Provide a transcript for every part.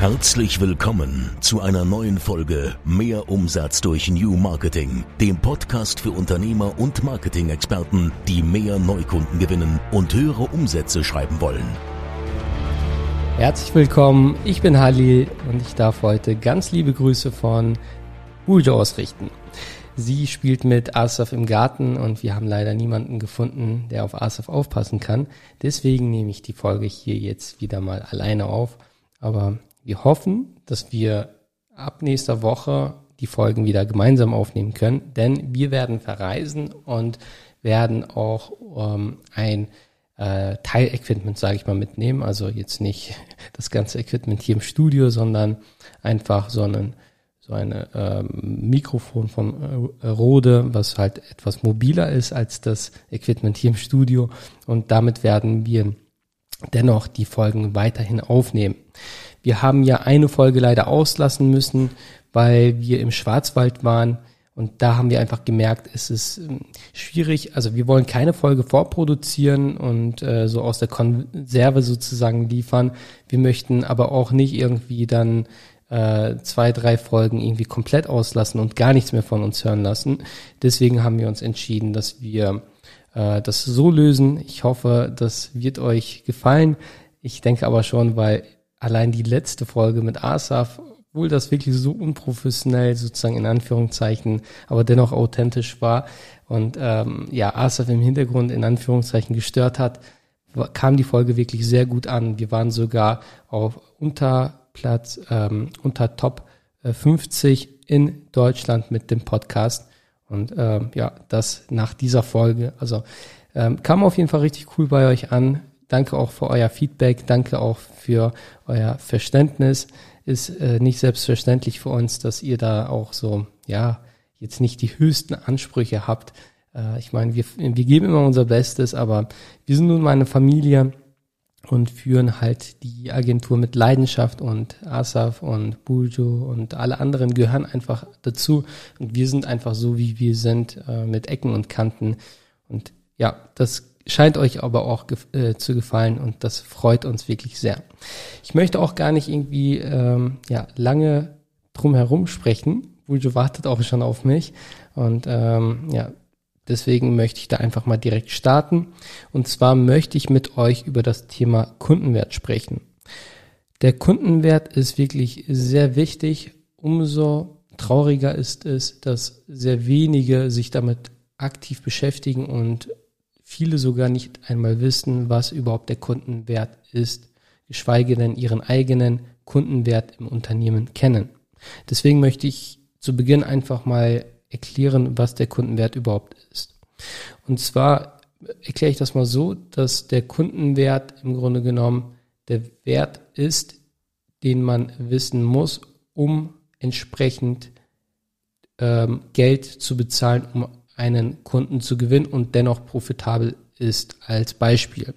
Herzlich willkommen zu einer neuen Folge Mehr Umsatz durch New Marketing, dem Podcast für Unternehmer und Marketing-Experten, die mehr Neukunden gewinnen und höhere Umsätze schreiben wollen. Herzlich willkommen, ich bin Halil und ich darf heute ganz liebe Grüße von Buljo ausrichten. Sie spielt mit Asaf im Garten und wir haben leider niemanden gefunden, der auf Asaf aufpassen kann. Deswegen nehme ich die Folge hier jetzt wieder mal alleine auf. Aber wir hoffen, dass wir ab nächster Woche die Folgen wieder gemeinsam aufnehmen können, denn wir werden verreisen und werden auch ähm, ein äh, Teilequipment, sage ich mal, mitnehmen. Also jetzt nicht das ganze Equipment hier im Studio, sondern einfach so einen so eine ähm, Mikrofon von äh, Rode, was halt etwas mobiler ist als das Equipment hier im Studio. Und damit werden wir dennoch die Folgen weiterhin aufnehmen. Wir haben ja eine Folge leider auslassen müssen, weil wir im Schwarzwald waren. Und da haben wir einfach gemerkt, es ist ähm, schwierig. Also wir wollen keine Folge vorproduzieren und äh, so aus der Konserve sozusagen liefern. Wir möchten aber auch nicht irgendwie dann äh, zwei, drei Folgen irgendwie komplett auslassen und gar nichts mehr von uns hören lassen. Deswegen haben wir uns entschieden, dass wir äh, das so lösen. Ich hoffe, das wird euch gefallen. Ich denke aber schon, weil allein die letzte Folge mit Asaf, obwohl das wirklich so unprofessionell sozusagen in Anführungszeichen, aber dennoch authentisch war und ähm, ja, Asaf im Hintergrund in Anführungszeichen gestört hat, kam die Folge wirklich sehr gut an. Wir waren sogar auf unter Platz ähm, unter Top 50 äh, in Deutschland mit dem Podcast. Und ähm, ja, das nach dieser Folge. Also ähm, kam auf jeden Fall richtig cool bei euch an. Danke auch für euer Feedback. Danke auch für euer Verständnis. Ist äh, nicht selbstverständlich für uns, dass ihr da auch so, ja, jetzt nicht die höchsten Ansprüche habt. Äh, ich meine, wir, wir geben immer unser Bestes, aber wir sind nun mal eine Familie und führen halt die Agentur mit Leidenschaft und Asaf und Burjo und alle anderen gehören einfach dazu und wir sind einfach so, wie wir sind, äh, mit Ecken und Kanten und ja, das scheint euch aber auch gef äh, zu gefallen und das freut uns wirklich sehr. Ich möchte auch gar nicht irgendwie ähm, ja, lange drum herum sprechen. Burjo wartet auch schon auf mich und ähm, ja, Deswegen möchte ich da einfach mal direkt starten. Und zwar möchte ich mit euch über das Thema Kundenwert sprechen. Der Kundenwert ist wirklich sehr wichtig. Umso trauriger ist es, dass sehr wenige sich damit aktiv beschäftigen und viele sogar nicht einmal wissen, was überhaupt der Kundenwert ist, geschweige denn ihren eigenen Kundenwert im Unternehmen kennen. Deswegen möchte ich zu Beginn einfach mal erklären, was der Kundenwert überhaupt ist. Und zwar erkläre ich das mal so, dass der Kundenwert im Grunde genommen der Wert ist, den man wissen muss, um entsprechend ähm, Geld zu bezahlen, um einen Kunden zu gewinnen und dennoch profitabel ist als Beispiel.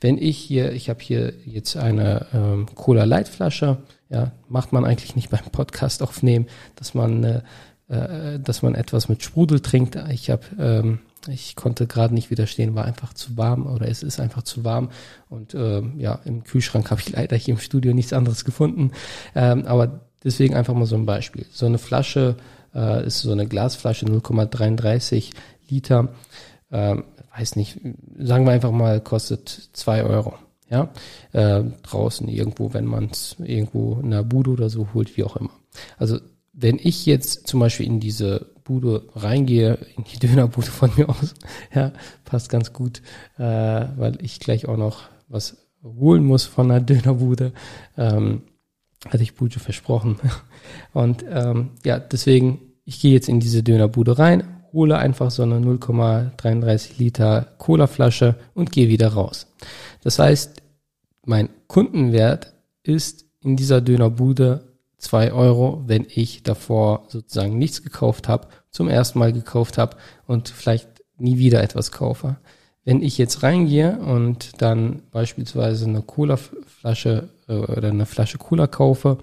Wenn ich hier, ich habe hier jetzt eine ähm, Cola Light Flasche, ja, macht man eigentlich nicht beim Podcast aufnehmen, dass man eine äh, dass man etwas mit Sprudel trinkt. Ich habe, ähm, ich konnte gerade nicht widerstehen, war einfach zu warm oder es ist einfach zu warm und ähm, ja, im Kühlschrank habe ich leider hier im Studio nichts anderes gefunden. Ähm, aber deswegen einfach mal so ein Beispiel. So eine Flasche äh, ist so eine Glasflasche 0,33 Liter. Ähm, weiß nicht, sagen wir einfach mal, kostet zwei Euro. Ja, äh, draußen irgendwo, wenn man es irgendwo in der Bude oder so holt, wie auch immer. Also wenn ich jetzt zum Beispiel in diese Bude reingehe, in die Dönerbude von mir aus, ja, passt ganz gut, äh, weil ich gleich auch noch was holen muss von der Dönerbude, ähm, hatte ich Bujo versprochen. Und ähm, ja, deswegen, ich gehe jetzt in diese Dönerbude rein, hole einfach so eine 0,33 Liter Colaflasche und gehe wieder raus. Das heißt, mein Kundenwert ist in dieser Dönerbude zwei Euro, wenn ich davor sozusagen nichts gekauft habe, zum ersten Mal gekauft habe und vielleicht nie wieder etwas kaufe. Wenn ich jetzt reingehe und dann beispielsweise eine Cola-Flasche äh, oder eine Flasche Cola kaufe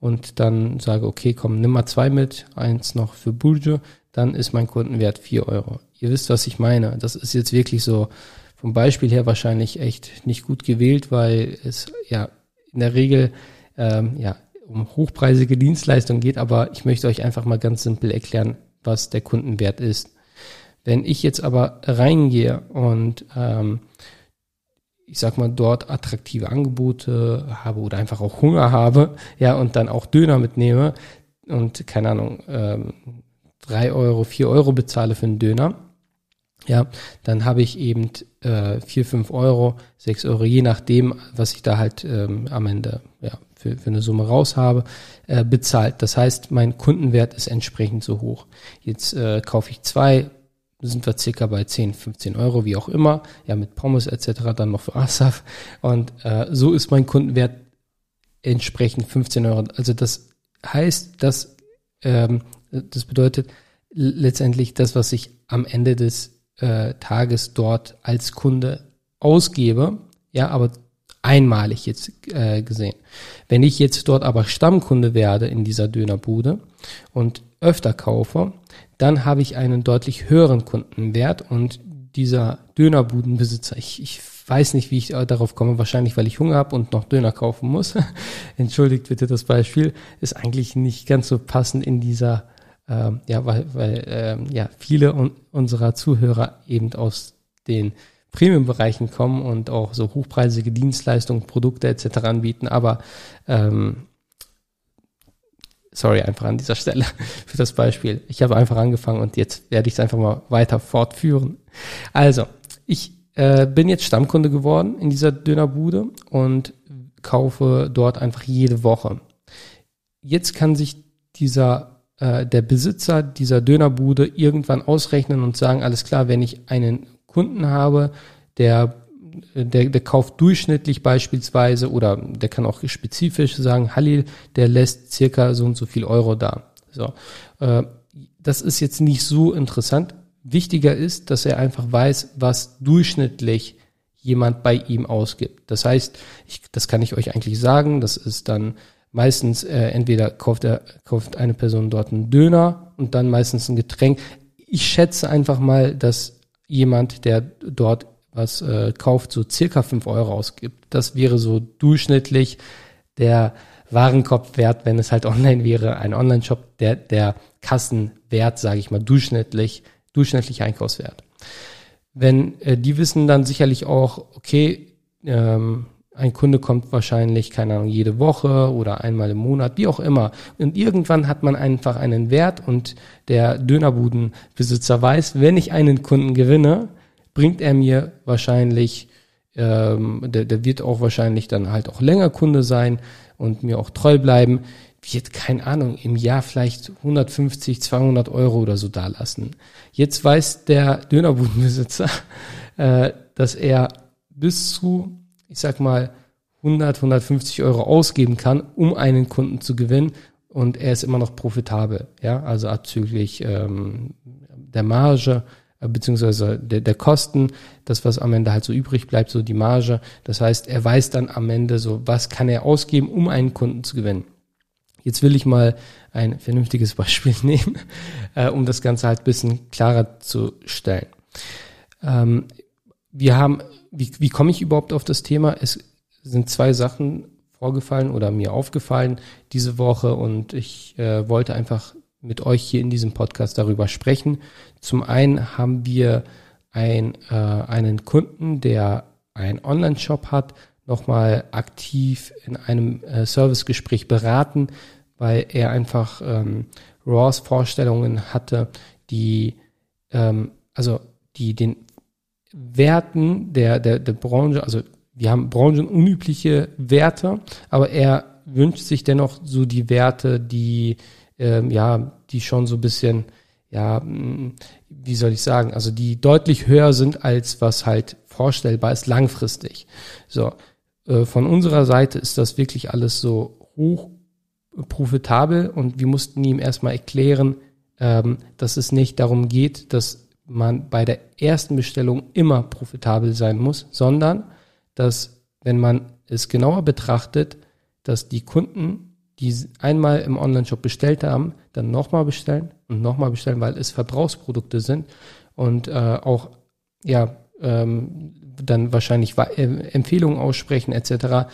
und dann sage, okay, komm, nimm mal zwei mit, eins noch für Burjo, dann ist mein Kundenwert vier Euro. Ihr wisst, was ich meine. Das ist jetzt wirklich so vom Beispiel her wahrscheinlich echt nicht gut gewählt, weil es ja in der Regel ähm, ja, um hochpreisige Dienstleistungen geht, aber ich möchte euch einfach mal ganz simpel erklären, was der Kundenwert ist. Wenn ich jetzt aber reingehe und ähm, ich sag mal, dort attraktive Angebote habe oder einfach auch Hunger habe, ja, und dann auch Döner mitnehme und keine Ahnung, ähm, drei Euro, vier Euro bezahle für einen Döner, ja, dann habe ich eben äh, vier, fünf Euro, sechs Euro, je nachdem, was ich da halt ähm, am Ende ja, für, für eine Summe raus habe, äh, bezahlt. Das heißt, mein Kundenwert ist entsprechend so hoch. Jetzt äh, kaufe ich zwei, sind wir circa bei 10, 15 Euro, wie auch immer, ja, mit Pommes etc., dann noch für Asaf. Und äh, so ist mein Kundenwert entsprechend 15 Euro. Also das heißt, dass ähm, das bedeutet letztendlich das, was ich am Ende des äh, Tages dort als Kunde ausgebe, ja, aber einmalig jetzt äh, gesehen. Wenn ich jetzt dort aber Stammkunde werde in dieser Dönerbude und öfter kaufe, dann habe ich einen deutlich höheren Kundenwert und dieser Dönerbudenbesitzer, ich, ich weiß nicht, wie ich darauf komme, wahrscheinlich weil ich Hunger habe und noch Döner kaufen muss. Entschuldigt bitte das Beispiel, ist eigentlich nicht ganz so passend in dieser ähm, ja, weil, weil ähm, ja viele un unserer Zuhörer eben aus den Premium-Bereichen kommen und auch so hochpreisige Dienstleistungen, Produkte etc. anbieten. Aber ähm, sorry einfach an dieser Stelle für das Beispiel. Ich habe einfach angefangen und jetzt werde ich es einfach mal weiter fortführen. Also, ich äh, bin jetzt Stammkunde geworden in dieser Dönerbude und kaufe dort einfach jede Woche. Jetzt kann sich dieser äh, der Besitzer dieser Dönerbude irgendwann ausrechnen und sagen, alles klar, wenn ich einen Kunden habe, der der, der kauft durchschnittlich beispielsweise oder der kann auch spezifisch sagen, Halil, der lässt circa so und so viel Euro da. So, äh, das ist jetzt nicht so interessant. Wichtiger ist, dass er einfach weiß, was durchschnittlich jemand bei ihm ausgibt. Das heißt, ich, das kann ich euch eigentlich sagen, das ist dann meistens äh, entweder kauft er kauft eine Person dort einen Döner und dann meistens ein Getränk. Ich schätze einfach mal, dass jemand, der dort was äh, kauft, so circa fünf Euro ausgibt. Das wäre so durchschnittlich der Warenkorbwert, wenn es halt online wäre, ein Online-Shop, der der Kassenwert, sage ich mal, durchschnittlich durchschnittlich Einkaufswert. Wenn äh, die wissen dann sicherlich auch, okay, ähm, ein Kunde kommt wahrscheinlich, keine Ahnung, jede Woche oder einmal im Monat, wie auch immer. Und irgendwann hat man einfach einen Wert und der Dönerbudenbesitzer weiß, wenn ich einen Kunden gewinne, bringt er mir wahrscheinlich, ähm, der, der wird auch wahrscheinlich dann halt auch länger Kunde sein und mir auch treu bleiben, wird, keine Ahnung, im Jahr vielleicht 150, 200 Euro oder so dalassen. Jetzt weiß der Dönerbudenbesitzer, äh, dass er bis zu ich sag mal, 100, 150 Euro ausgeben kann, um einen Kunden zu gewinnen und er ist immer noch profitabel, ja, also abzüglich ähm, der Marge beziehungsweise der, der Kosten, das was am Ende halt so übrig bleibt, so die Marge. Das heißt, er weiß dann am Ende so, was kann er ausgeben, um einen Kunden zu gewinnen. Jetzt will ich mal ein vernünftiges Beispiel nehmen, äh, um das Ganze halt bisschen klarer zu stellen. Ähm, wir haben wie, wie komme ich überhaupt auf das Thema? Es sind zwei Sachen vorgefallen oder mir aufgefallen diese Woche und ich äh, wollte einfach mit euch hier in diesem Podcast darüber sprechen. Zum einen haben wir ein, äh, einen Kunden, der einen Online-Shop hat, nochmal aktiv in einem äh, Servicegespräch beraten, weil er einfach ähm, RAWs Vorstellungen hatte, die ähm, also die den Werten der, der, der Branche, also wir haben branchenunübliche Werte, aber er wünscht sich dennoch so die Werte, die ähm, ja, die schon so ein bisschen, ja, mm, wie soll ich sagen, also die deutlich höher sind als was halt vorstellbar ist langfristig. So, äh, von unserer Seite ist das wirklich alles so hoch profitabel und wir mussten ihm erstmal erklären, ähm, dass es nicht darum geht, dass man bei der ersten Bestellung immer profitabel sein muss, sondern dass, wenn man es genauer betrachtet, dass die Kunden, die einmal im Online-Shop bestellt haben, dann nochmal bestellen und nochmal bestellen, weil es Verbrauchsprodukte sind und äh, auch ja ähm, dann wahrscheinlich äh, Empfehlungen aussprechen etc.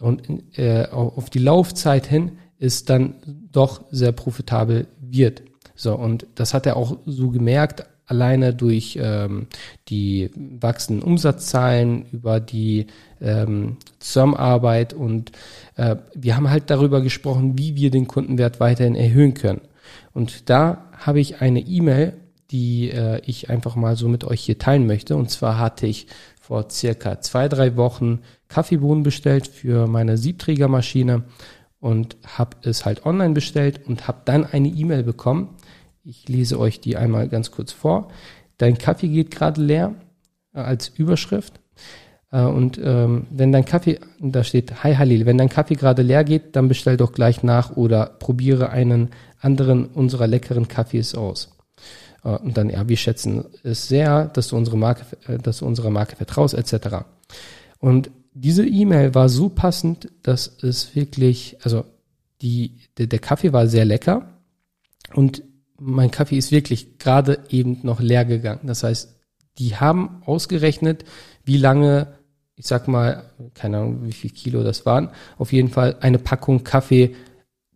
und äh, auf die Laufzeit hin es dann doch sehr profitabel wird. So, und das hat er auch so gemerkt, alleine durch ähm, die wachsenden Umsatzzahlen, über die ähm, Zusammenarbeit und äh, wir haben halt darüber gesprochen, wie wir den Kundenwert weiterhin erhöhen können. Und da habe ich eine E-Mail, die äh, ich einfach mal so mit euch hier teilen möchte. Und zwar hatte ich vor circa zwei, drei Wochen Kaffeebohnen bestellt für meine Siebträgermaschine und habe es halt online bestellt und habe dann eine E-Mail bekommen. Ich lese euch die einmal ganz kurz vor. Dein Kaffee geht gerade leer äh, als Überschrift. Äh, und ähm, wenn dein Kaffee, da steht, hi Halil, wenn dein Kaffee gerade leer geht, dann bestell doch gleich nach oder probiere einen anderen unserer leckeren Kaffees aus. Äh, und dann, ja, wir schätzen es sehr, dass du unsere Marke, äh, dass du unserer Marke vertraust, etc. Und diese E-Mail war so passend, dass es wirklich, also die, der, der Kaffee war sehr lecker und mein Kaffee ist wirklich gerade eben noch leer gegangen. Das heißt, die haben ausgerechnet, wie lange, ich sag mal, keine Ahnung, wie viel Kilo das waren, auf jeden Fall eine Packung Kaffee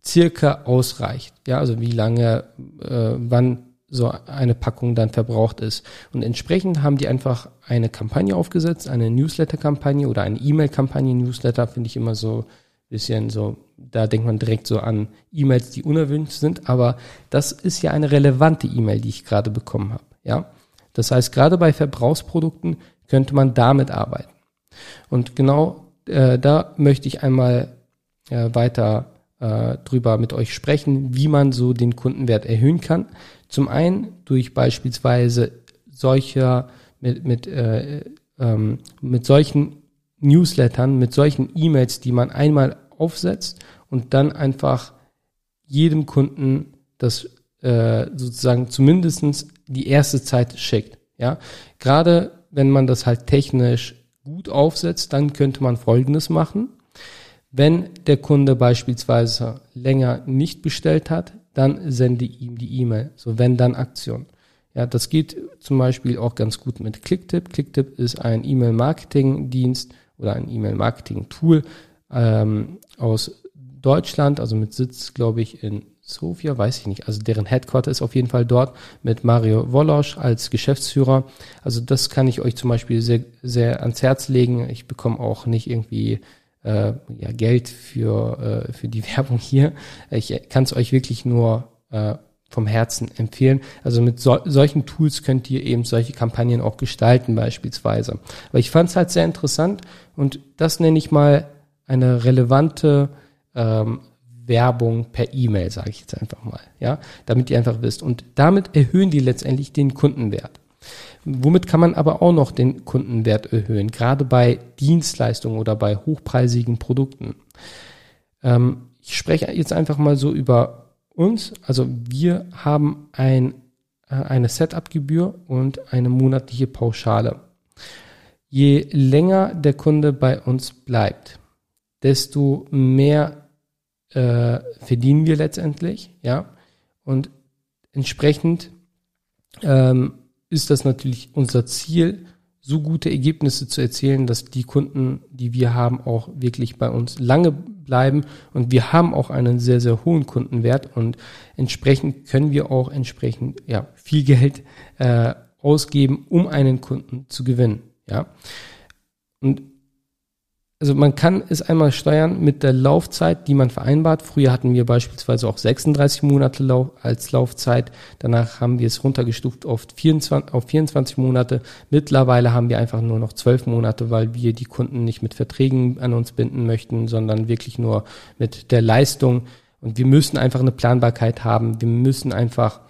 circa ausreicht. Ja, also wie lange, äh, wann so eine Packung dann verbraucht ist. Und entsprechend haben die einfach eine Kampagne aufgesetzt, eine Newsletter-Kampagne oder eine E-Mail-Kampagne. Newsletter finde ich immer so bisschen so, da denkt man direkt so an E-Mails, die unerwünscht sind, aber das ist ja eine relevante E-Mail, die ich gerade bekommen habe. Ja, das heißt, gerade bei Verbrauchsprodukten könnte man damit arbeiten. Und genau äh, da möchte ich einmal äh, weiter äh, drüber mit euch sprechen, wie man so den Kundenwert erhöhen kann. Zum einen durch beispielsweise solcher mit mit äh, ähm, mit solchen Newslettern, mit solchen E-Mails, die man einmal aufsetzt und dann einfach jedem Kunden das äh, sozusagen zumindestens die erste Zeit schickt. Ja, gerade wenn man das halt technisch gut aufsetzt, dann könnte man Folgendes machen. Wenn der Kunde beispielsweise länger nicht bestellt hat, dann sende ihm die E-Mail. So wenn dann Aktion. Ja, das geht zum Beispiel auch ganz gut mit Clicktip. Clicktip ist ein E-Mail-Marketing-Dienst oder ein E-Mail-Marketing-Tool ähm, aus Deutschland, also mit Sitz, glaube ich, in Sofia, weiß ich nicht. Also deren Headquarter ist auf jeden Fall dort mit Mario Wolosch als Geschäftsführer. Also das kann ich euch zum Beispiel sehr, sehr ans Herz legen. Ich bekomme auch nicht irgendwie äh, ja, Geld für, äh, für die Werbung hier. Ich kann es euch wirklich nur äh, vom Herzen empfehlen. Also mit so, solchen Tools könnt ihr eben solche Kampagnen auch gestalten beispielsweise. Aber ich fand es halt sehr interessant und das nenne ich mal eine relevante ähm, Werbung per E-Mail, sage ich jetzt einfach mal, ja, damit ihr einfach wisst. Und damit erhöhen die letztendlich den Kundenwert. Womit kann man aber auch noch den Kundenwert erhöhen, gerade bei Dienstleistungen oder bei hochpreisigen Produkten. Ähm, ich spreche jetzt einfach mal so über uns, also wir haben ein, äh, eine Setup-Gebühr und eine monatliche Pauschale. Je länger der Kunde bei uns bleibt, desto mehr äh, verdienen wir letztendlich, ja. Und entsprechend ähm, ist das natürlich unser Ziel, so gute Ergebnisse zu erzielen, dass die Kunden, die wir haben, auch wirklich bei uns lange bleiben. Und wir haben auch einen sehr, sehr hohen Kundenwert und entsprechend können wir auch entsprechend ja, viel Geld äh, ausgeben, um einen Kunden zu gewinnen. Ja. Und also man kann es einmal steuern mit der Laufzeit, die man vereinbart. Früher hatten wir beispielsweise auch 36 Monate als Laufzeit. Danach haben wir es runtergestuft auf 24, auf 24 Monate. Mittlerweile haben wir einfach nur noch 12 Monate, weil wir die Kunden nicht mit Verträgen an uns binden möchten, sondern wirklich nur mit der Leistung. Und wir müssen einfach eine Planbarkeit haben. Wir müssen einfach,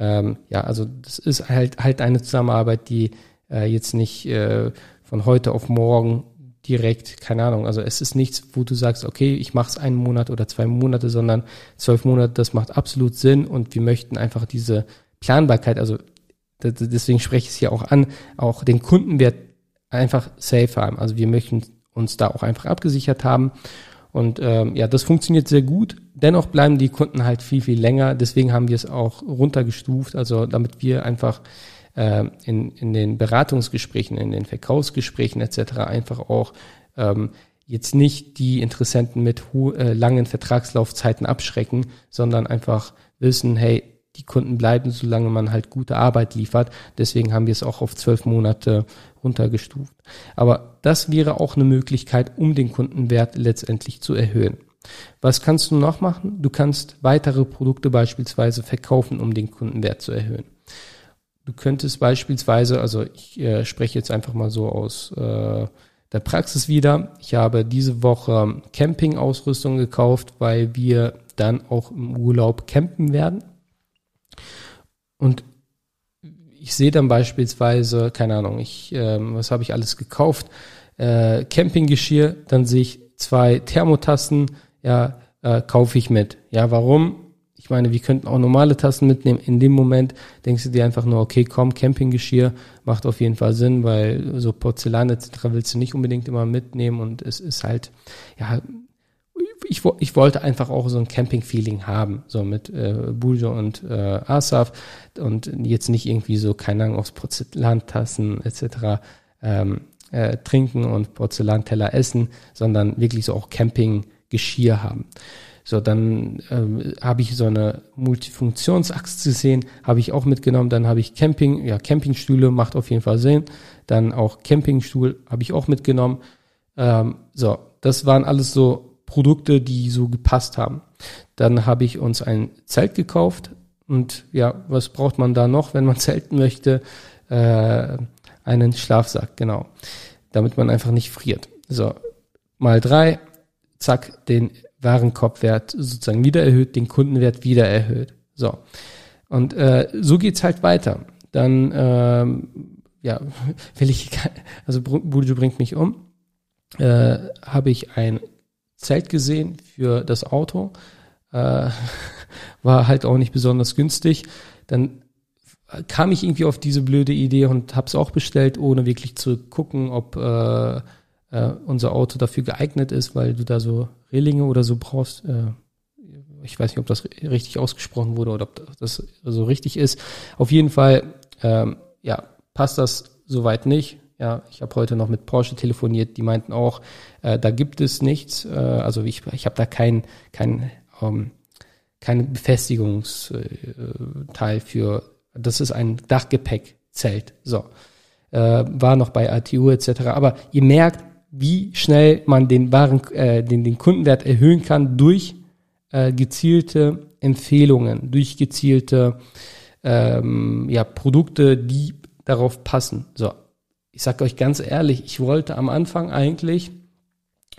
ähm, ja, also das ist halt halt eine Zusammenarbeit, die äh, jetzt nicht äh, von heute auf morgen direkt, keine Ahnung, also es ist nichts, wo du sagst, okay, ich mache es einen Monat oder zwei Monate, sondern zwölf Monate, das macht absolut Sinn und wir möchten einfach diese Planbarkeit, also deswegen spreche ich es hier auch an, auch den Kundenwert einfach safe haben. Also wir möchten uns da auch einfach abgesichert haben. Und ähm, ja, das funktioniert sehr gut. Dennoch bleiben die Kunden halt viel, viel länger. Deswegen haben wir es auch runtergestuft, also damit wir einfach äh, in, in den Beratungsgesprächen, in den Verkaufsgesprächen etc. einfach auch ähm, jetzt nicht die Interessenten mit äh, langen Vertragslaufzeiten abschrecken, sondern einfach wissen, hey, die Kunden bleiben, solange man halt gute Arbeit liefert. Deswegen haben wir es auch auf zwölf Monate runtergestuft. Aber das wäre auch eine Möglichkeit, um den Kundenwert letztendlich zu erhöhen. Was kannst du noch machen? Du kannst weitere Produkte beispielsweise verkaufen, um den Kundenwert zu erhöhen. Du könntest beispielsweise, also ich äh, spreche jetzt einfach mal so aus äh, der Praxis wieder. Ich habe diese Woche Campingausrüstung gekauft, weil wir dann auch im Urlaub campen werden. Und ich sehe dann beispielsweise, keine Ahnung, ich, äh, was habe ich alles gekauft? Äh, Campinggeschirr, dann sehe ich zwei Thermotassen, ja, äh, kaufe ich mit. Ja, warum? Ich meine, wir könnten auch normale Tassen mitnehmen. In dem Moment denkst du dir einfach nur, okay, komm, Campinggeschirr macht auf jeden Fall Sinn, weil so Porzellan etc. willst du nicht unbedingt immer mitnehmen und es ist halt, ja, ich, ich wollte einfach auch so ein Camping-Feeling haben, so mit äh, Bujo und äh, Asaf und jetzt nicht irgendwie so, keine Ahnung, aus Porzellantassen etc. Ähm, äh, trinken und Porzellanteller essen, sondern wirklich so auch Camping-Geschirr haben. So, dann ähm, habe ich so eine Multifunktionsachse gesehen, habe ich auch mitgenommen. Dann habe ich Camping, ja, Campingstühle macht auf jeden Fall Sinn. Dann auch Campingstuhl habe ich auch mitgenommen. Ähm, so, das waren alles so Produkte, die so gepasst haben. Dann habe ich uns ein Zelt gekauft. Und ja, was braucht man da noch, wenn man zelten möchte? Äh, einen Schlafsack, genau. Damit man einfach nicht friert. So, mal drei, zack, den Warenkorbwert sozusagen wieder erhöht, den Kundenwert wieder erhöht. So. Und äh, so geht's halt weiter. Dann, ähm, ja, will ich, also Bujo bringt mich um, äh, habe ich ein Zelt gesehen für das Auto, äh, war halt auch nicht besonders günstig. Dann kam ich irgendwie auf diese blöde Idee und habe es auch bestellt, ohne wirklich zu gucken, ob äh, äh, unser Auto dafür geeignet ist, weil du da so Relinge oder so brauchst. Äh, ich weiß nicht, ob das richtig ausgesprochen wurde oder ob das so richtig ist. Auf jeden Fall, ähm, ja, passt das soweit nicht. Ja, ich habe heute noch mit Porsche telefoniert, die meinten auch, äh, da gibt es nichts. Äh, also ich, ich habe da kein, kein, ähm, kein Befestigungsteil für. Das ist ein Dachgepäckzelt. So. Äh, war noch bei ATU etc. Aber ihr merkt, wie schnell man den Waren, äh, den, den Kundenwert erhöhen kann durch äh, gezielte Empfehlungen, durch gezielte ähm, ja, Produkte, die darauf passen. So, ich sage euch ganz ehrlich, ich wollte am Anfang eigentlich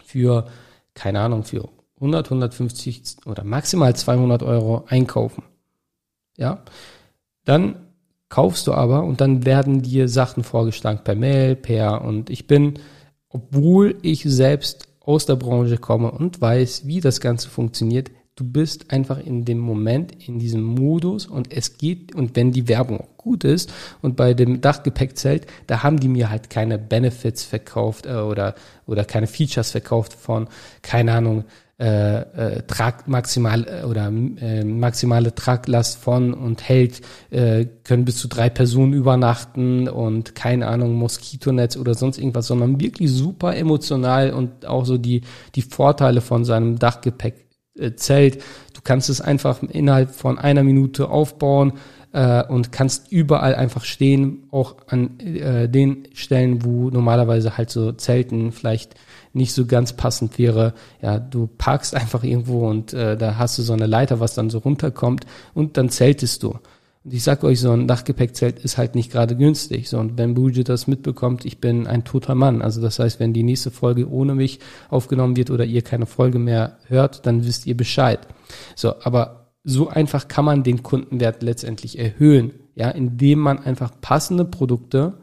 für, keine Ahnung, für 100, 150 oder maximal 200 Euro einkaufen. Ja, dann kaufst du aber und dann werden dir Sachen vorgeschlagen per Mail, per und ich bin obwohl ich selbst aus der Branche komme und weiß, wie das Ganze funktioniert, du bist einfach in dem Moment, in diesem Modus und es geht, und wenn die Werbung auch gut ist und bei dem Dachgepäckzelt, da haben die mir halt keine Benefits verkauft äh, oder, oder keine Features verkauft von, keine Ahnung, äh, äh, Trag maximal äh, oder äh, maximale Traglast von und hält, äh, können bis zu drei Personen übernachten und keine Ahnung, Moskitonetz oder sonst irgendwas, sondern wirklich super emotional und auch so die, die Vorteile von seinem Dachgepäck äh, Zelt. Du kannst es einfach innerhalb von einer Minute aufbauen äh, und kannst überall einfach stehen, auch an äh, den Stellen, wo normalerweise halt so Zelten vielleicht nicht so ganz passend wäre, ja, du parkst einfach irgendwo und äh, da hast du so eine Leiter, was dann so runterkommt und dann zeltest du. Und ich sag euch, so ein Dachgepäckzelt ist halt nicht gerade günstig. So, und wenn Buji das mitbekommt, ich bin ein toter Mann. Also das heißt, wenn die nächste Folge ohne mich aufgenommen wird oder ihr keine Folge mehr hört, dann wisst ihr Bescheid. So, aber so einfach kann man den Kundenwert letztendlich erhöhen, ja, indem man einfach passende Produkte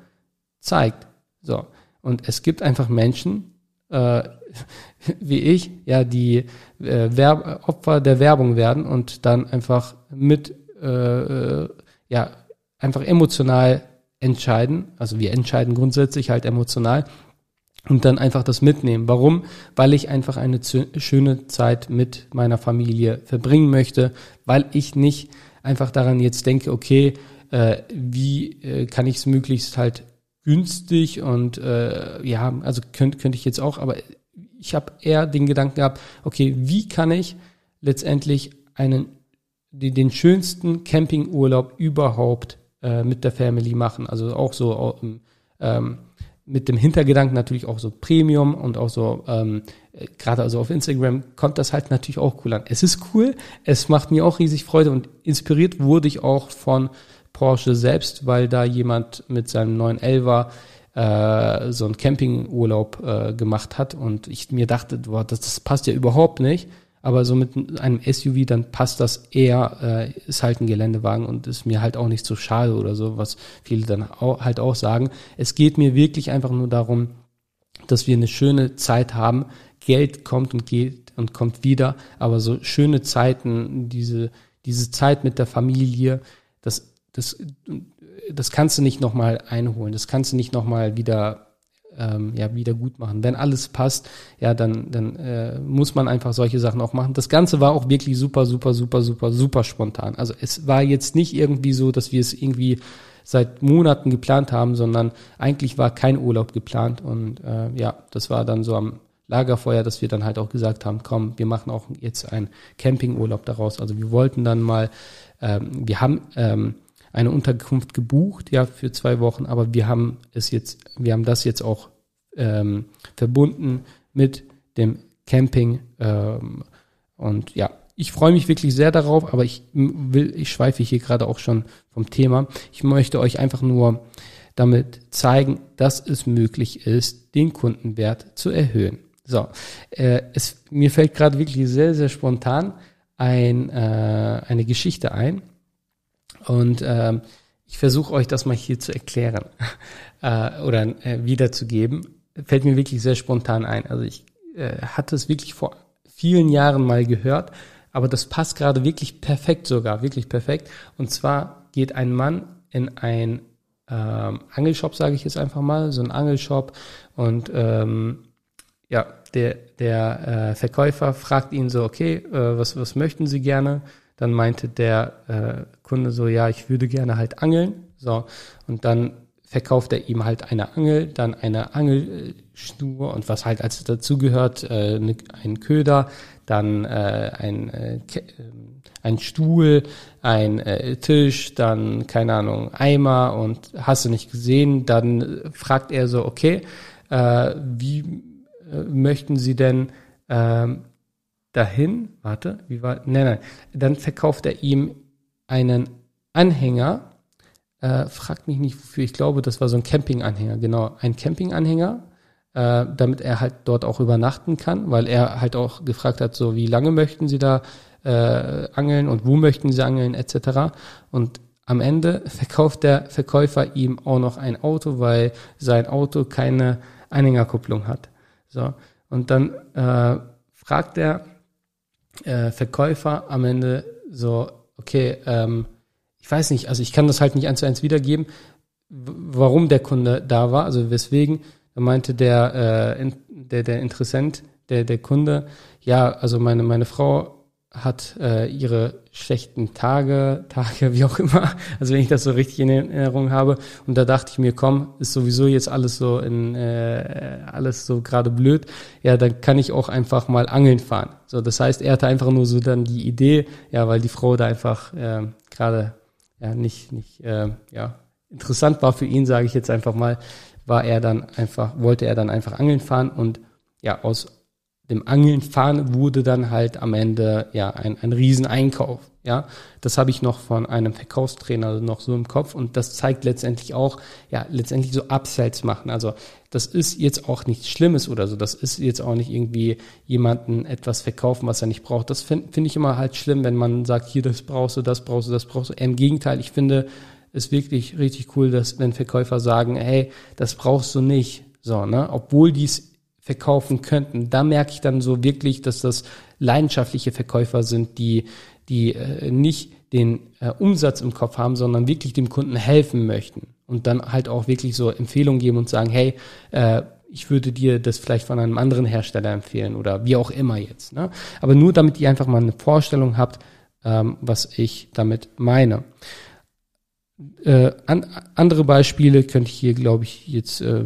zeigt. So. Und es gibt einfach Menschen, äh, wie ich, ja, die äh, Werb Opfer der Werbung werden und dann einfach mit, äh, äh, ja, einfach emotional entscheiden. Also wir entscheiden grundsätzlich halt emotional und dann einfach das mitnehmen. Warum? Weil ich einfach eine schöne Zeit mit meiner Familie verbringen möchte, weil ich nicht einfach daran jetzt denke, okay, äh, wie äh, kann ich es möglichst halt günstig und äh, ja, also könnte könnte ich jetzt auch, aber ich habe eher den Gedanken gehabt, okay, wie kann ich letztendlich einen den schönsten Campingurlaub überhaupt äh, mit der Family machen. Also auch so ähm, mit dem Hintergedanken natürlich auch so Premium und auch so ähm, äh, gerade also auf Instagram kommt das halt natürlich auch cool an. Es ist cool, es macht mir auch riesig Freude und inspiriert wurde ich auch von Porsche selbst, weil da jemand mit seinem neuen Elva äh, so einen Campingurlaub äh, gemacht hat und ich mir dachte, boah, das, das passt ja überhaupt nicht. Aber so mit einem SUV, dann passt das eher, äh, ist halt ein Geländewagen und ist mir halt auch nicht so schade oder so, was viele dann auch, halt auch sagen. Es geht mir wirklich einfach nur darum, dass wir eine schöne Zeit haben. Geld kommt und geht und kommt wieder, aber so schöne Zeiten, diese, diese Zeit mit der Familie, das, das, das kannst du nicht nochmal einholen. Das kannst du nicht nochmal wieder, ähm, ja, wieder gut machen. Wenn alles passt, ja, dann, dann äh, muss man einfach solche Sachen auch machen. Das Ganze war auch wirklich super, super, super, super, super spontan. Also es war jetzt nicht irgendwie so, dass wir es irgendwie seit Monaten geplant haben, sondern eigentlich war kein Urlaub geplant. Und äh, ja, das war dann so am Lagerfeuer, dass wir dann halt auch gesagt haben, komm, wir machen auch jetzt einen Campingurlaub daraus. Also wir wollten dann mal, ähm, wir haben ähm, eine Unterkunft gebucht, ja, für zwei Wochen, aber wir haben es jetzt, wir haben das jetzt auch ähm, verbunden mit dem Camping ähm, und ja, ich freue mich wirklich sehr darauf, aber ich will, ich schweife hier gerade auch schon vom Thema. Ich möchte euch einfach nur damit zeigen, dass es möglich ist, den Kundenwert zu erhöhen. So, äh, es, mir fällt gerade wirklich sehr, sehr spontan ein, äh, eine Geschichte ein. Und ähm, ich versuche euch das mal hier zu erklären äh, oder äh, wiederzugeben. Fällt mir wirklich sehr spontan ein. Also ich äh, hatte es wirklich vor vielen Jahren mal gehört, aber das passt gerade wirklich perfekt sogar, wirklich perfekt. Und zwar geht ein Mann in ein ähm, Angelshop, sage ich jetzt einfach mal, so ein Angelshop und ähm, ja, der, der äh, Verkäufer fragt ihn so, okay, äh, was, was möchten Sie gerne? Dann meinte der äh, Kunde so, ja, ich würde gerne halt angeln. So, und dann verkauft er ihm halt eine Angel, dann eine Angelschnur und was halt als dazugehört, äh, ne, ein Köder, dann äh, ein, äh, ähm, ein Stuhl, ein äh, Tisch, dann, keine Ahnung, Eimer und hast du nicht gesehen, dann fragt er so, okay, äh, wie äh, möchten Sie denn ähm, dahin, warte, wie war, nein, nein, dann verkauft er ihm einen Anhänger, äh, fragt mich nicht wofür, ich glaube, das war so ein Campinganhänger, genau, ein Campinganhänger, äh, damit er halt dort auch übernachten kann, weil er halt auch gefragt hat, so wie lange möchten Sie da äh, angeln und wo möchten Sie angeln etc. Und am Ende verkauft der Verkäufer ihm auch noch ein Auto, weil sein Auto keine Anhängerkupplung hat. So. Und dann äh, fragt der äh, Verkäufer am Ende so, okay, ähm, ich weiß nicht, also ich kann das halt nicht eins zu eins wiedergeben, warum der Kunde da war, also weswegen. Da meinte der, äh, der, der Interessent, der, der Kunde, ja, also meine, meine Frau hat äh, ihre schlechten Tage, Tage, wie auch immer, also wenn ich das so richtig in Erinnerung habe. Und da dachte ich mir, komm, ist sowieso jetzt alles so in äh, alles so gerade blöd, ja, dann kann ich auch einfach mal angeln fahren. So, das heißt, er hatte einfach nur so dann die Idee, ja, weil die Frau da einfach äh, gerade ja nicht, nicht äh, ja, interessant war für ihn, sage ich jetzt einfach mal, war er dann einfach, wollte er dann einfach angeln fahren und ja, aus dem Angeln fahren wurde dann halt am Ende ja ein, ein Rieseneinkauf. Ja, das habe ich noch von einem Verkaufstrainer noch so im Kopf und das zeigt letztendlich auch, ja, letztendlich so Upsells machen. Also das ist jetzt auch nichts Schlimmes oder so. Das ist jetzt auch nicht irgendwie jemanden etwas verkaufen, was er nicht braucht. Das finde find ich immer halt schlimm, wenn man sagt, hier, das brauchst du, das brauchst du, das brauchst du. Im Gegenteil, ich finde es wirklich richtig cool, dass wenn Verkäufer sagen, hey, das brauchst du nicht. So, ne? Obwohl dies verkaufen könnten. Da merke ich dann so wirklich, dass das leidenschaftliche Verkäufer sind, die, die äh, nicht den äh, Umsatz im Kopf haben, sondern wirklich dem Kunden helfen möchten und dann halt auch wirklich so Empfehlungen geben und sagen, hey, äh, ich würde dir das vielleicht von einem anderen Hersteller empfehlen oder wie auch immer jetzt. Ne? Aber nur damit ihr einfach mal eine Vorstellung habt, ähm, was ich damit meine. Äh, an, andere Beispiele könnte ich hier, glaube ich, jetzt äh,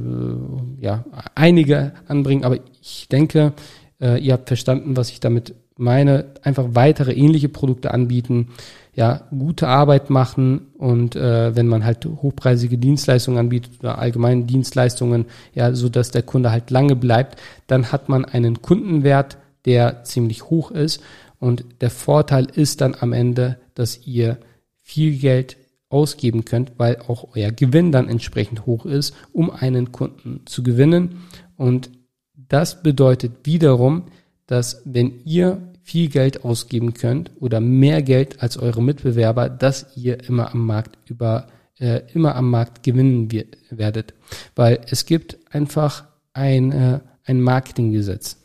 ja einige anbringen, aber ich denke, äh, ihr habt verstanden, was ich damit meine. Einfach weitere ähnliche Produkte anbieten, ja, gute Arbeit machen und äh, wenn man halt hochpreisige Dienstleistungen anbietet oder allgemeine Dienstleistungen, ja, so dass der Kunde halt lange bleibt, dann hat man einen Kundenwert, der ziemlich hoch ist und der Vorteil ist dann am Ende, dass ihr viel Geld ausgeben könnt, weil auch euer Gewinn dann entsprechend hoch ist, um einen Kunden zu gewinnen. Und das bedeutet wiederum, dass wenn ihr viel Geld ausgeben könnt oder mehr Geld als eure Mitbewerber, dass ihr immer am Markt über äh, immer am Markt gewinnen werdet, weil es gibt einfach ein äh, ein Marketinggesetz.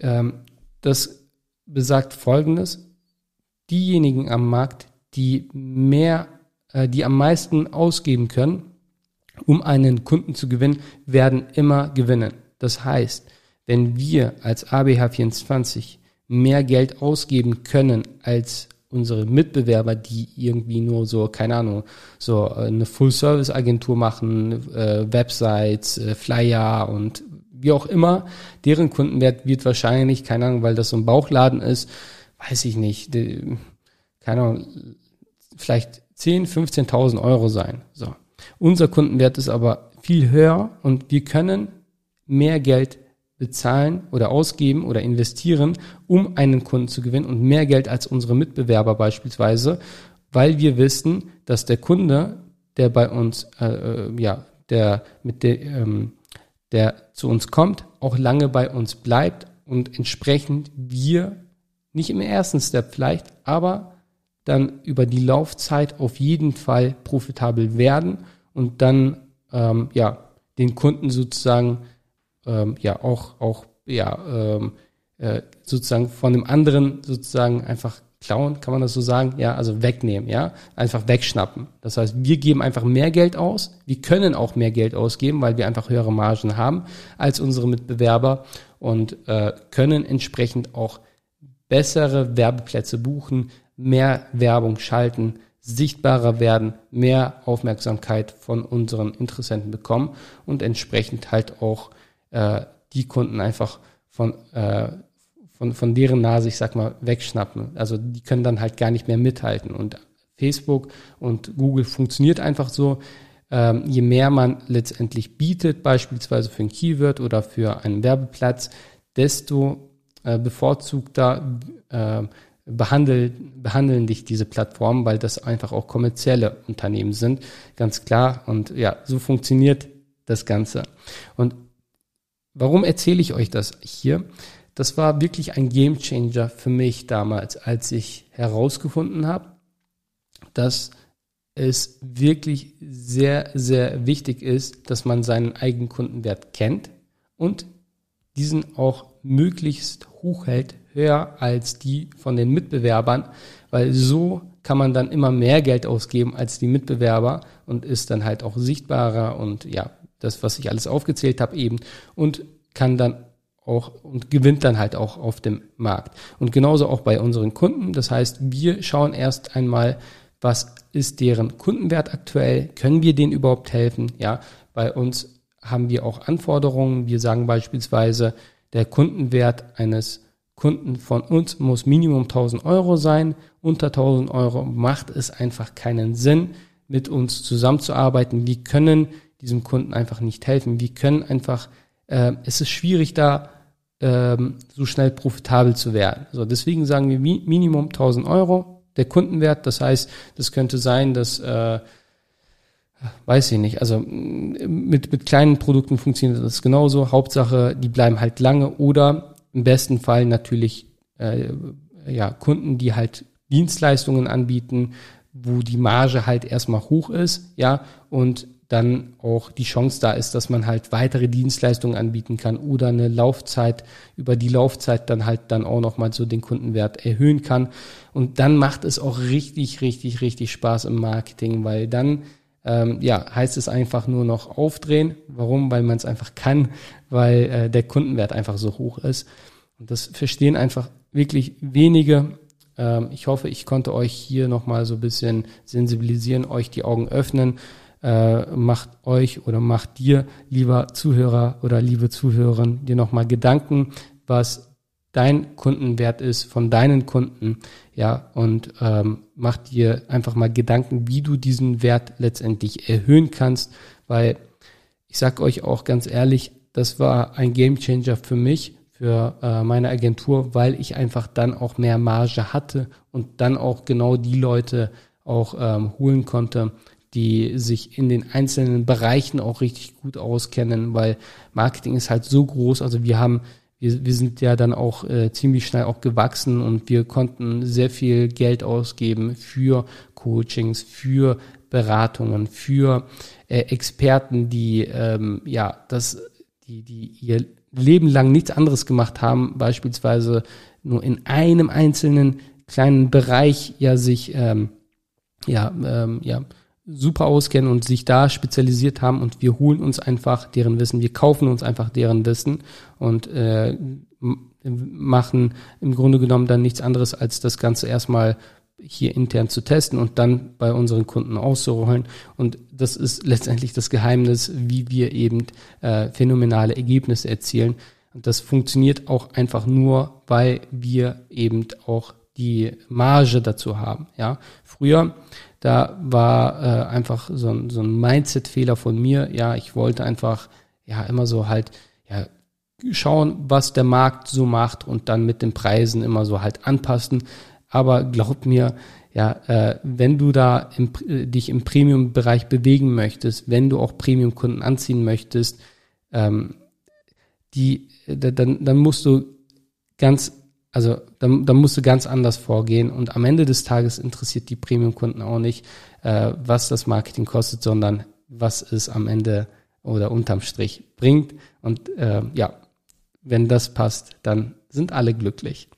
Ähm, das besagt Folgendes: Diejenigen am Markt, die mehr die am meisten ausgeben können, um einen Kunden zu gewinnen, werden immer gewinnen. Das heißt, wenn wir als ABH24 mehr Geld ausgeben können als unsere Mitbewerber, die irgendwie nur so, keine Ahnung, so äh, eine Full-Service-Agentur machen, äh, Websites, äh, Flyer und wie auch immer, deren Kundenwert wird wahrscheinlich, keine Ahnung, weil das so ein Bauchladen ist, weiß ich nicht, die, keine Ahnung, vielleicht 10, 15.000 Euro sein. So. Unser Kundenwert ist aber viel höher und wir können mehr Geld bezahlen oder ausgeben oder investieren, um einen Kunden zu gewinnen und mehr Geld als unsere Mitbewerber beispielsweise, weil wir wissen, dass der Kunde, der bei uns, äh, äh ja, der mit der, ähm, der zu uns kommt, auch lange bei uns bleibt und entsprechend wir nicht im ersten Step vielleicht, aber dann über die Laufzeit auf jeden Fall profitabel werden und dann ähm, ja den Kunden sozusagen ähm, ja auch auch ja ähm, äh, sozusagen von dem anderen sozusagen einfach klauen, kann man das so sagen? Ja, also wegnehmen, ja, einfach wegschnappen. Das heißt, wir geben einfach mehr Geld aus. Wir können auch mehr Geld ausgeben, weil wir einfach höhere Margen haben als unsere Mitbewerber und äh, können entsprechend auch bessere Werbeplätze buchen, mehr Werbung schalten, sichtbarer werden, mehr Aufmerksamkeit von unseren Interessenten bekommen und entsprechend halt auch äh, die Kunden einfach von, äh, von, von deren Nase, ich sag mal, wegschnappen. Also die können dann halt gar nicht mehr mithalten. Und Facebook und Google funktioniert einfach so. Ähm, je mehr man letztendlich bietet, beispielsweise für ein Keyword oder für einen Werbeplatz, desto äh, bevorzugter äh, behandeln, behandeln dich diese Plattformen, weil das einfach auch kommerzielle Unternehmen sind, ganz klar. Und ja, so funktioniert das Ganze. Und warum erzähle ich euch das hier? Das war wirklich ein Gamechanger für mich damals, als ich herausgefunden habe, dass es wirklich sehr, sehr wichtig ist, dass man seinen eigenen Kundenwert kennt und diesen auch möglichst hoch hält, höher als die von den Mitbewerbern, weil so kann man dann immer mehr Geld ausgeben als die Mitbewerber und ist dann halt auch sichtbarer und ja, das, was ich alles aufgezählt habe eben und kann dann auch und gewinnt dann halt auch auf dem Markt. Und genauso auch bei unseren Kunden. Das heißt, wir schauen erst einmal, was ist deren Kundenwert aktuell? Können wir denen überhaupt helfen? Ja, bei uns haben wir auch Anforderungen. Wir sagen beispielsweise, der Kundenwert eines Kunden von uns muss Minimum 1000 Euro sein. Unter 1000 Euro macht es einfach keinen Sinn, mit uns zusammenzuarbeiten. Wir können diesem Kunden einfach nicht helfen. Wir können einfach, äh, es ist schwierig da äh, so schnell profitabel zu werden. So, deswegen sagen wir Minimum 1000 Euro der Kundenwert. Das heißt, das könnte sein, dass äh, weiß ich nicht. Also mit, mit kleinen Produkten funktioniert das genauso. Hauptsache, die bleiben halt lange oder im besten Fall natürlich äh, ja, Kunden, die halt Dienstleistungen anbieten, wo die Marge halt erstmal hoch ist, ja, und dann auch die Chance da ist, dass man halt weitere Dienstleistungen anbieten kann oder eine Laufzeit, über die Laufzeit dann halt dann auch nochmal so den Kundenwert erhöhen kann. Und dann macht es auch richtig, richtig, richtig Spaß im Marketing, weil dann ähm, ja, heißt es einfach nur noch aufdrehen. Warum? Weil man es einfach kann, weil äh, der Kundenwert einfach so hoch ist. Und das verstehen einfach wirklich wenige. Ähm, ich hoffe, ich konnte euch hier nochmal so ein bisschen sensibilisieren, euch die Augen öffnen. Äh, macht euch oder macht dir, lieber Zuhörer oder liebe Zuhörerin, dir nochmal Gedanken, was dein Kundenwert ist von deinen Kunden, ja, und ähm, mach dir einfach mal Gedanken, wie du diesen Wert letztendlich erhöhen kannst, weil ich sag euch auch ganz ehrlich, das war ein Gamechanger für mich, für äh, meine Agentur, weil ich einfach dann auch mehr Marge hatte und dann auch genau die Leute auch ähm, holen konnte, die sich in den einzelnen Bereichen auch richtig gut auskennen, weil Marketing ist halt so groß. Also wir haben wir, wir sind ja dann auch äh, ziemlich schnell auch gewachsen und wir konnten sehr viel Geld ausgeben für Coachings, für Beratungen, für äh, Experten, die ähm, ja das, die, die ihr Leben lang nichts anderes gemacht haben, beispielsweise nur in einem einzelnen kleinen Bereich ja sich ähm, ja ähm, ja super auskennen und sich da spezialisiert haben und wir holen uns einfach deren Wissen, wir kaufen uns einfach deren Wissen und äh, machen im Grunde genommen dann nichts anderes, als das Ganze erstmal hier intern zu testen und dann bei unseren Kunden auszurollen. Und das ist letztendlich das Geheimnis, wie wir eben äh, phänomenale Ergebnisse erzielen. Und das funktioniert auch einfach nur, weil wir eben auch die Marge dazu haben. Ja, früher da war äh, einfach so ein, so ein Mindset-Fehler von mir. Ja, ich wollte einfach ja immer so halt ja schauen, was der Markt so macht und dann mit den Preisen immer so halt anpassen. Aber glaub mir, ja, äh, wenn du da im, äh, dich im Premium-Bereich bewegen möchtest, wenn du auch Premium-Kunden anziehen möchtest, ähm, die, dann, dann musst du ganz also da, da musst du ganz anders vorgehen und am Ende des Tages interessiert die Premium-Kunden auch nicht, äh, was das Marketing kostet, sondern was es am Ende oder unterm Strich bringt. Und äh, ja, wenn das passt, dann sind alle glücklich.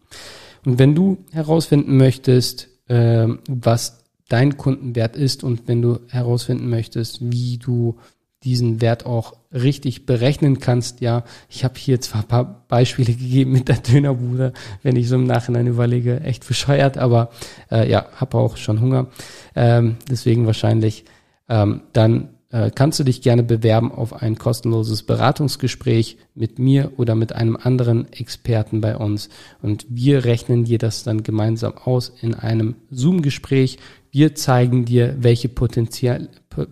Und wenn du herausfinden möchtest, äh, was dein Kundenwert ist und wenn du herausfinden möchtest, wie du diesen Wert auch richtig berechnen kannst. Ja, ich habe hier zwar ein paar Beispiele gegeben mit der Dönerbude, wenn ich so im Nachhinein überlege, echt bescheuert, aber äh, ja, habe auch schon Hunger, ähm, deswegen wahrscheinlich. Ähm, dann äh, kannst du dich gerne bewerben auf ein kostenloses Beratungsgespräch mit mir oder mit einem anderen Experten bei uns. Und wir rechnen dir das dann gemeinsam aus in einem Zoom-Gespräch. Wir zeigen dir, welche Potenzial,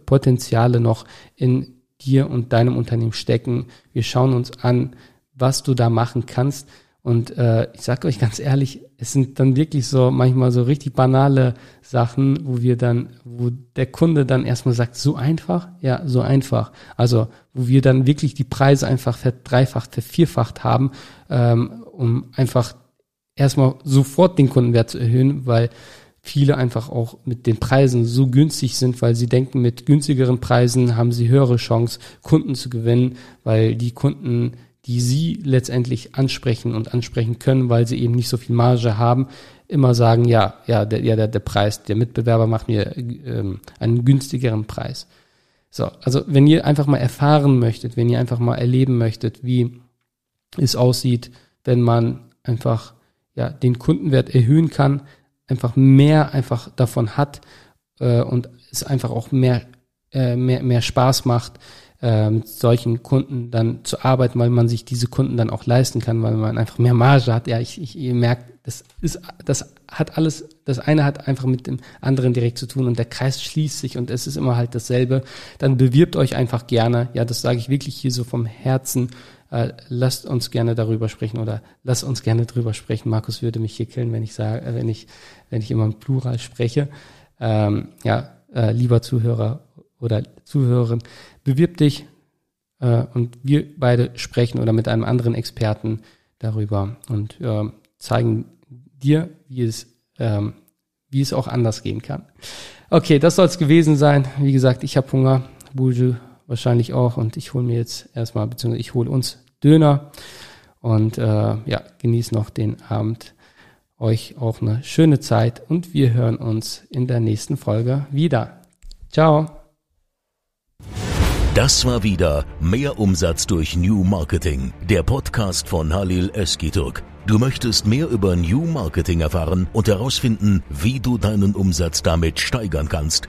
Potenziale noch in dir und deinem Unternehmen stecken. Wir schauen uns an, was du da machen kannst. Und äh, ich sage euch ganz ehrlich, es sind dann wirklich so manchmal so richtig banale Sachen, wo wir dann, wo der Kunde dann erstmal sagt, so einfach, ja, so einfach. Also wo wir dann wirklich die Preise einfach verdreifacht, vervierfacht haben, ähm, um einfach erstmal sofort den Kundenwert zu erhöhen, weil viele einfach auch mit den Preisen so günstig sind, weil sie denken, mit günstigeren Preisen haben sie höhere Chance, Kunden zu gewinnen, weil die Kunden, die sie letztendlich ansprechen und ansprechen können, weil sie eben nicht so viel Marge haben, immer sagen, ja, ja, der, ja, der, der Preis, der Mitbewerber macht mir ähm, einen günstigeren Preis. So, also wenn ihr einfach mal erfahren möchtet, wenn ihr einfach mal erleben möchtet, wie es aussieht, wenn man einfach ja den Kundenwert erhöhen kann, einfach mehr einfach davon hat äh, und es einfach auch mehr, äh, mehr, mehr Spaß macht, äh, mit solchen Kunden dann zu arbeiten, weil man sich diese Kunden dann auch leisten kann, weil man einfach mehr Marge hat. Ja, ich, ich ihr merkt, das ist, das hat alles, das eine hat einfach mit dem anderen direkt zu tun und der Kreis schließt sich und es ist immer halt dasselbe. Dann bewirbt euch einfach gerne. Ja, das sage ich wirklich hier so vom Herzen äh, lasst uns gerne darüber sprechen oder lasst uns gerne drüber sprechen. Markus würde mich hier killen, wenn ich sage, äh, wenn ich, wenn ich immer im Plural spreche. Ähm, ja, äh, lieber Zuhörer oder Zuhörerin, bewirb dich äh, und wir beide sprechen oder mit einem anderen Experten darüber und äh, zeigen dir, wie es, ähm, wie es auch anders gehen kann. Okay, das soll es gewesen sein. Wie gesagt, ich habe Hunger. Buju wahrscheinlich auch und ich hole mir jetzt erstmal, beziehungsweise ich hole uns Döner und äh, ja, genieß noch den Abend. Euch auch eine schöne Zeit und wir hören uns in der nächsten Folge wieder. Ciao. Das war wieder mehr Umsatz durch New Marketing, der Podcast von Halil Eskiturk. Du möchtest mehr über New Marketing erfahren und herausfinden, wie du deinen Umsatz damit steigern kannst?